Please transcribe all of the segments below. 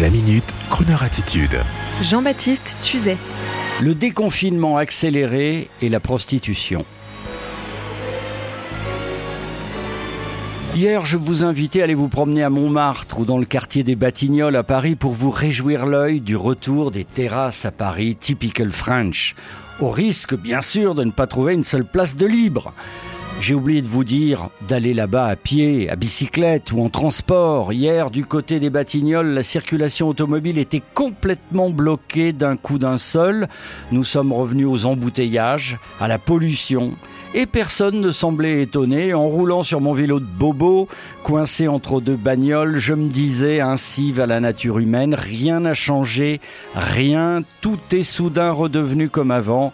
La minute, Kroneur attitude. Jean-Baptiste Tuzet. Le déconfinement accéléré et la prostitution. Hier, je vous invitais à aller vous promener à Montmartre ou dans le quartier des Batignolles à Paris pour vous réjouir l'œil du retour des terrasses à Paris, typical French, au risque bien sûr de ne pas trouver une seule place de libre. J'ai oublié de vous dire d'aller là-bas à pied, à bicyclette ou en transport. Hier, du côté des Batignolles, la circulation automobile était complètement bloquée d'un coup d'un seul. Nous sommes revenus aux embouteillages, à la pollution. Et personne ne semblait étonné. En roulant sur mon vélo de bobo, coincé entre deux bagnoles, je me disais ainsi va la nature humaine. Rien n'a changé, rien. Tout est soudain redevenu comme avant.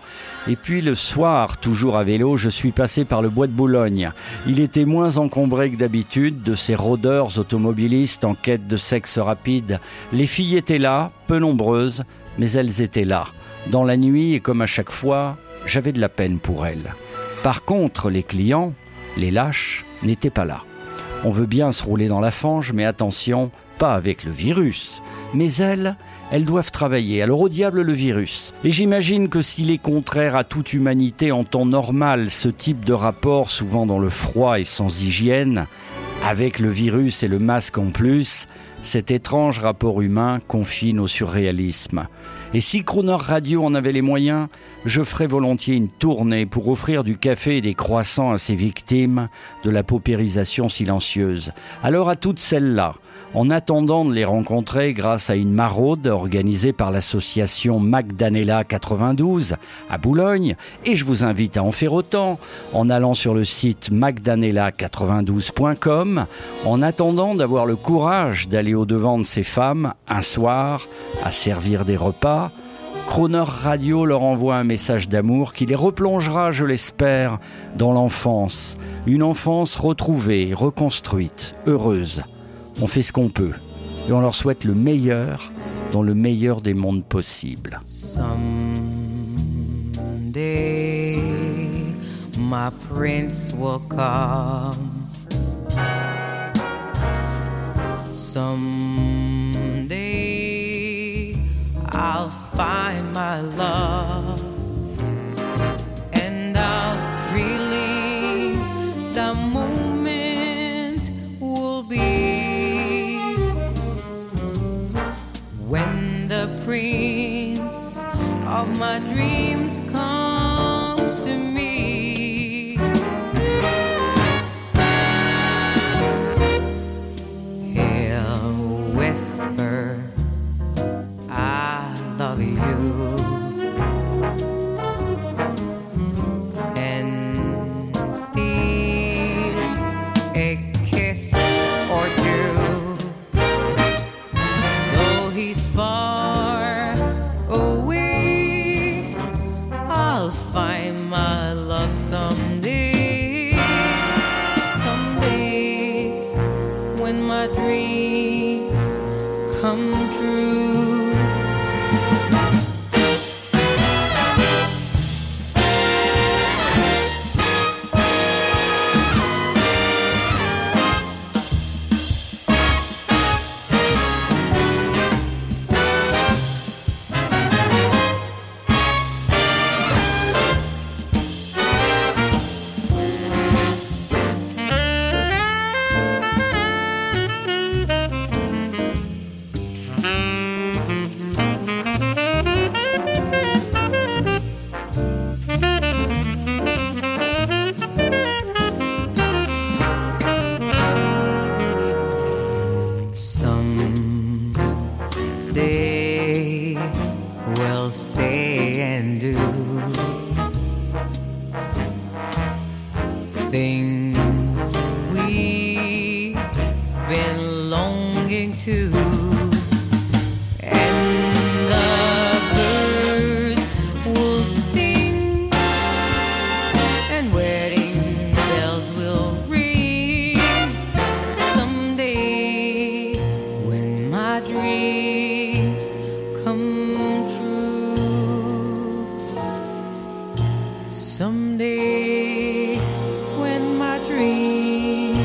Et puis le soir, toujours à vélo, je suis passé par le bois de Boulogne. Il était moins encombré que d'habitude de ces rôdeurs automobilistes en quête de sexe rapide. Les filles étaient là, peu nombreuses, mais elles étaient là. Dans la nuit, et comme à chaque fois, j'avais de la peine pour elles. Par contre, les clients, les lâches, n'étaient pas là. On veut bien se rouler dans la fange, mais attention, pas avec le virus. Mais elles, elles doivent travailler. Alors au diable le virus. Et j'imagine que s'il est contraire à toute humanité en temps normal, ce type de rapport, souvent dans le froid et sans hygiène, avec le virus et le masque en plus, cet étrange rapport humain confine au surréalisme. Et si Crooner Radio en avait les moyens, je ferais volontiers une tournée pour offrir du café et des croissants à ces victimes de la paupérisation silencieuse. Alors à toutes celles-là, en attendant de les rencontrer grâce à une maraude organisée par l'association Magdanella 92 à Boulogne, et je vous invite à en faire autant en allant sur le site magdanella92.com, en attendant d'avoir le courage d'aller au-devant de ces femmes un soir à servir des repas, Croner Radio leur envoie un message d'amour qui les replongera, je l'espère, dans l'enfance. Une enfance retrouvée, reconstruite, heureuse. On fait ce qu'on peut. Et on leur souhaite le meilleur dans le meilleur des mondes possibles. Someday, I'll find my love. And I'll really, the moment will be when the prince of my dreams comes far say and do things we've been longing to. Someday when my dreams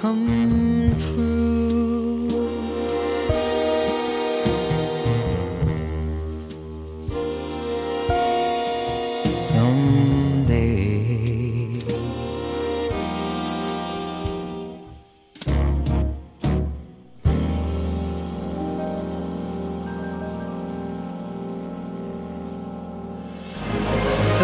come true.